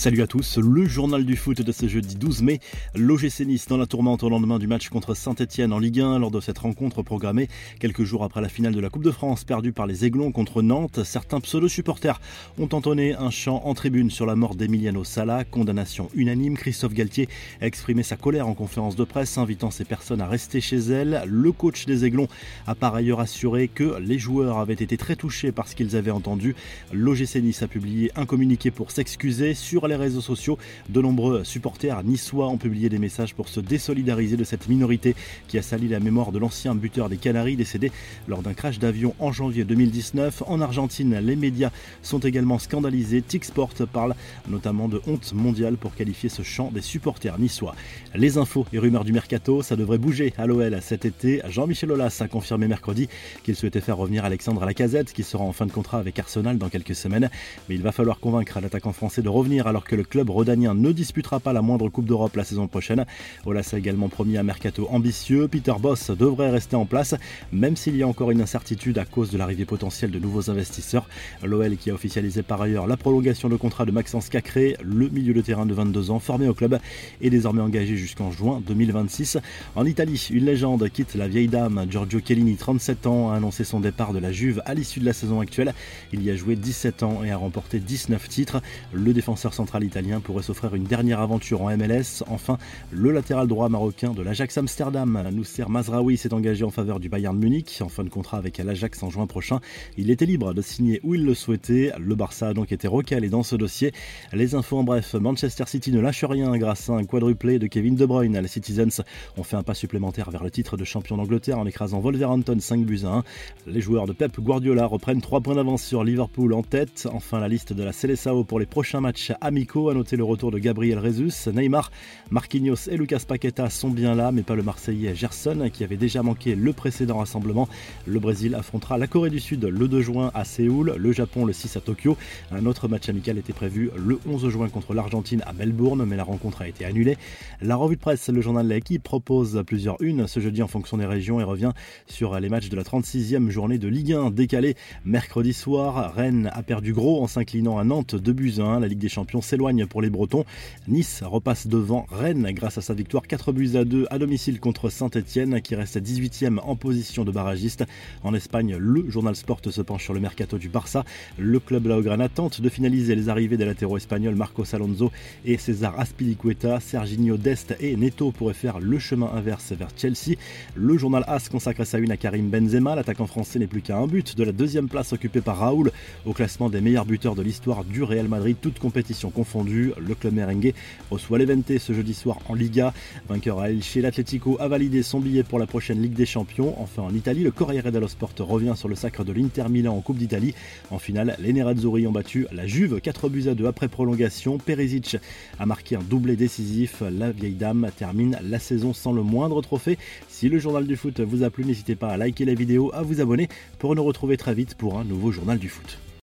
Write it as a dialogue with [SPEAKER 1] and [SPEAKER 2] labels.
[SPEAKER 1] Salut à tous, le journal du foot de ce jeudi 12 mai. L'OGC Nice dans la tourmente au lendemain du match contre Saint-Etienne en Ligue 1 lors de cette rencontre programmée quelques jours après la finale de la Coupe de France perdue par les Aiglons contre Nantes. Certains pseudo-supporters ont entonné un chant en tribune sur la mort d'Emiliano Sala. Condamnation unanime. Christophe Galtier a exprimé sa colère en conférence de presse, invitant ces personnes à rester chez elles. Le coach des Aiglons a par ailleurs assuré que les joueurs avaient été très touchés par ce qu'ils avaient entendu. L'OGC Nice a publié un communiqué pour s'excuser sur les réseaux sociaux, de nombreux supporters niçois ont publié des messages pour se désolidariser de cette minorité qui a sali la mémoire de l'ancien buteur des Canaries décédé lors d'un crash d'avion en janvier 2019. En Argentine, les médias sont également scandalisés. Tixport parle notamment de honte mondiale pour qualifier ce chant des supporters niçois. Les infos et rumeurs du mercato, ça devrait bouger à l'OL cet été. Jean-Michel Aulas a confirmé mercredi qu'il souhaitait faire revenir Alexandre Lacazette qui sera en fin de contrat avec Arsenal dans quelques semaines. Mais il va falloir convaincre l'attaquant français de revenir alors que le club rhodanien ne disputera pas la moindre Coupe d'Europe la saison prochaine. Olas a également promis un mercato ambitieux. Peter Boss devrait rester en place, même s'il y a encore une incertitude à cause de l'arrivée potentielle de nouveaux investisseurs. L'OL qui a officialisé par ailleurs la prolongation de contrat de Maxence Cacré, le milieu de terrain de 22 ans formé au club, est désormais engagé jusqu'en juin 2026. En Italie, une légende quitte la vieille dame. Giorgio Chiellini, 37 ans, a annoncé son départ de la Juve à l'issue de la saison actuelle. Il y a joué 17 ans et a remporté 19 titres. Le défenseur central italien pourrait s'offrir une dernière aventure en MLS. Enfin, le latéral droit marocain de l'Ajax Amsterdam, Nousser Mazraoui, s'est engagé en faveur du Bayern Munich en fin de contrat avec l'Ajax en juin prochain. Il était libre de signer où il le souhaitait. Le Barça a donc été recalé dans ce dossier. Les infos en bref, Manchester City ne lâche rien grâce à un quadruplé de Kevin De Bruyne. Les Citizens ont fait un pas supplémentaire vers le titre de champion d'Angleterre en écrasant Wolverhampton 5 buts à 1. Les joueurs de Pep Guardiola reprennent 3 points d'avance sur Liverpool en tête. Enfin, la liste de la Seleção pour les prochains matchs amicaux a noté le retour de Gabriel Rezus. Neymar, Marquinhos et Lucas Paqueta sont bien là, mais pas le Marseillais Gerson qui avait déjà manqué le précédent rassemblement. Le Brésil affrontera la Corée du Sud le 2 juin à Séoul, le Japon le 6 à Tokyo. Un autre match amical était prévu le 11 juin contre l'Argentine à Melbourne, mais la rencontre a été annulée. La revue de presse, le journal l'équipe propose plusieurs unes ce jeudi en fonction des régions et revient sur les matchs de la 36e journée de Ligue 1 décalée mercredi soir. Rennes a perdu gros en s'inclinant à Nantes 2 buts 1. La Ligue des Champions s'éloigne pour les Bretons. Nice repasse devant Rennes grâce à sa victoire 4 buts à 2 à domicile contre Saint-Etienne qui reste 18e en position de barragiste. En Espagne, le journal Sport se penche sur le mercato du Barça. Le club Laograna tente de finaliser les arrivées des latéraux espagnols Marcos Alonso et César Aspilicueta. Serginho Dest et Neto pourraient faire le chemin inverse vers Chelsea. Le journal AS consacre sa une à Karim Benzema. L'attaquant français n'est plus qu'à un but de la deuxième place occupée par Raoul au classement des meilleurs buteurs de l'histoire du Real Madrid, toute compétition confondu. Le club merengue reçoit l'Eventé ce jeudi soir en Liga. Vainqueur à Elche, l'Atlético a validé son billet pour la prochaine Ligue des Champions. Enfin en Italie, le Corriere dello Sport revient sur le sacre de l'Inter Milan en Coupe d'Italie. En finale, les Nerazzurri ont battu la Juve 4 buts à 2 après prolongation. Perisic a marqué un doublé décisif. La vieille dame termine la saison sans le moindre trophée. Si le journal du foot vous a plu, n'hésitez pas à liker la vidéo, à vous abonner pour nous retrouver très vite pour un nouveau journal du foot.